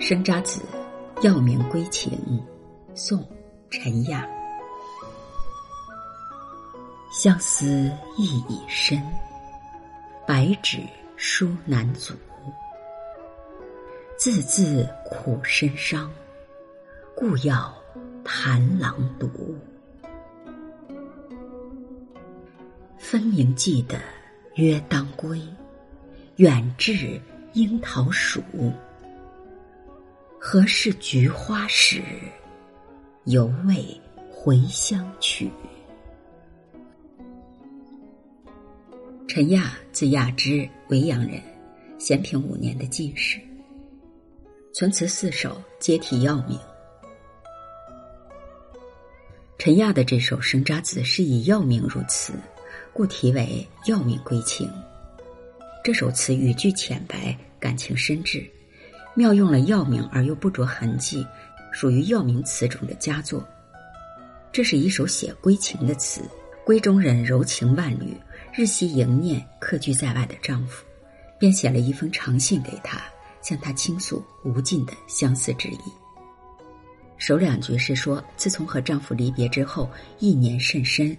生查子，药名归情，宋·陈亚。相思意已深，白纸书难阻。字字苦深伤，故要谈郎读。分明记得约当归，远至樱桃熟。何事菊花时，犹未回乡曲。陈亚字亚之，维阳人，咸平五年的进士。存词四首，皆题要名。陈亚的这首《生查子》是以药名入词，故题为《药名归情》。这首词语句浅白，感情深挚。妙用了药名而又不着痕迹，属于药名词中的佳作。这是一首写归情的词，闺中人柔情万缕，日夕迎念客居在外的丈夫，便写了一封长信给他，向他倾诉无尽的相思之意。首两句是说，自从和丈夫离别之后，一年甚深，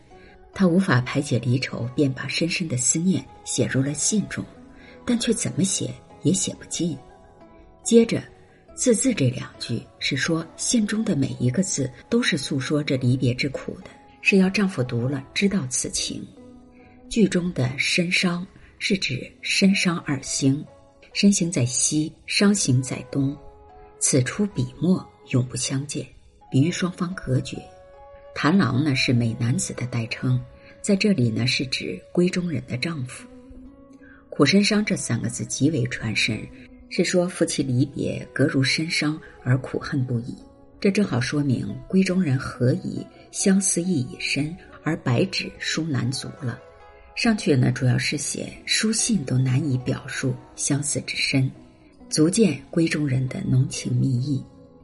她无法排解离愁，便把深深的思念写入了信中，但却怎么写也写不尽。接着，字字这两句是说信中的每一个字都是诉说着离别之苦的，是要丈夫读了知道此情。剧中的身伤是指身伤二星，身行在西，伤行在东，此出彼没，永不相见，比喻双方隔绝。谭郎呢是美男子的代称，在这里呢是指闺中人的丈夫。苦身伤这三个字极为传神。是说夫妻离别，隔如深伤而苦恨不已。这正好说明闺中人何以相思意已深，而白纸书难足了。上去呢，主要是写书信都难以表述相思之深，足见闺中人的浓情蜜意。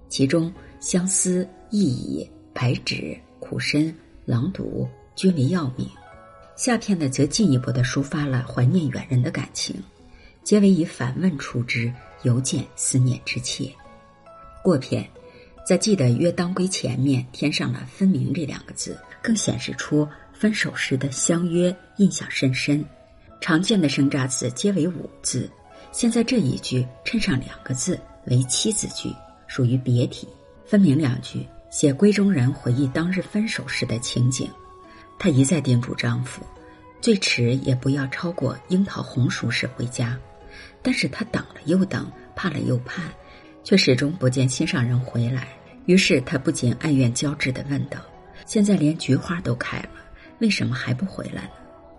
其中相思意已、白纸、苦深、狼读均为要名。下片呢，则进一步的抒发了怀念远人的感情。皆为以反问出之，犹见思念之切。过片，在“记得约当归”前面添上了“分明”这两个字，更显示出分手时的相约印象深深。常见的生查字皆为五字，现在这一句衬上两个字为七字句，属于别体。分明两句写闺中人回忆当日分手时的情景，她一再叮嘱丈夫，最迟也不要超过樱桃红熟时回家。但是他等了又等，盼了又盼，却始终不见心上人回来。于是他不禁哀怨交织的问道：“现在连菊花都开了，为什么还不回来呢？”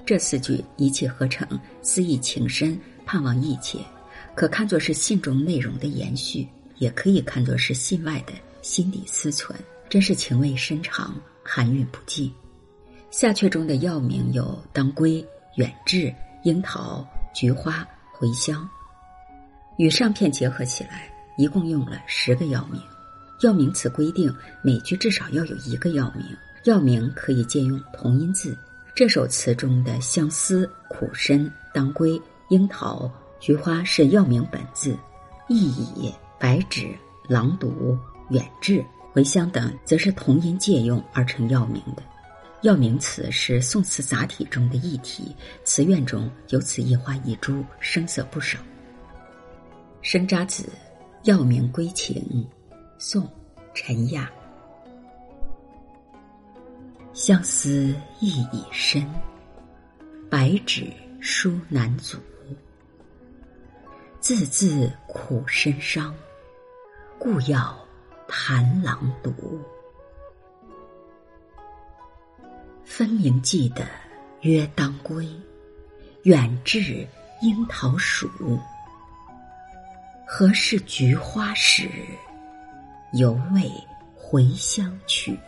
这四句一气呵成，思意情深，盼望意切，可看作是信中内容的延续，也可以看作是信外的心底思存，真是情味深长，含韵不尽。下阙中的药名有当归、远志、樱桃、菊花、茴香。与上片结合起来，一共用了十个药名。药名词规定每句至少要有一个药名，药名可以借用同音字。这首词中的相思、苦参、当归、樱桃、菊花是药名本字，意乙、白芷、狼毒、远志、茴香等则是同音借用而成药名的。药名词是宋词杂体中的一体，词苑中有此一花一株，声色不少。生查子，药名归情，宋·陈亚。相思意已深，白纸书难阻。字字苦深伤，故要谈郎读。分明记得约当归，远至樱桃熟。何事菊花时，犹未回乡曲？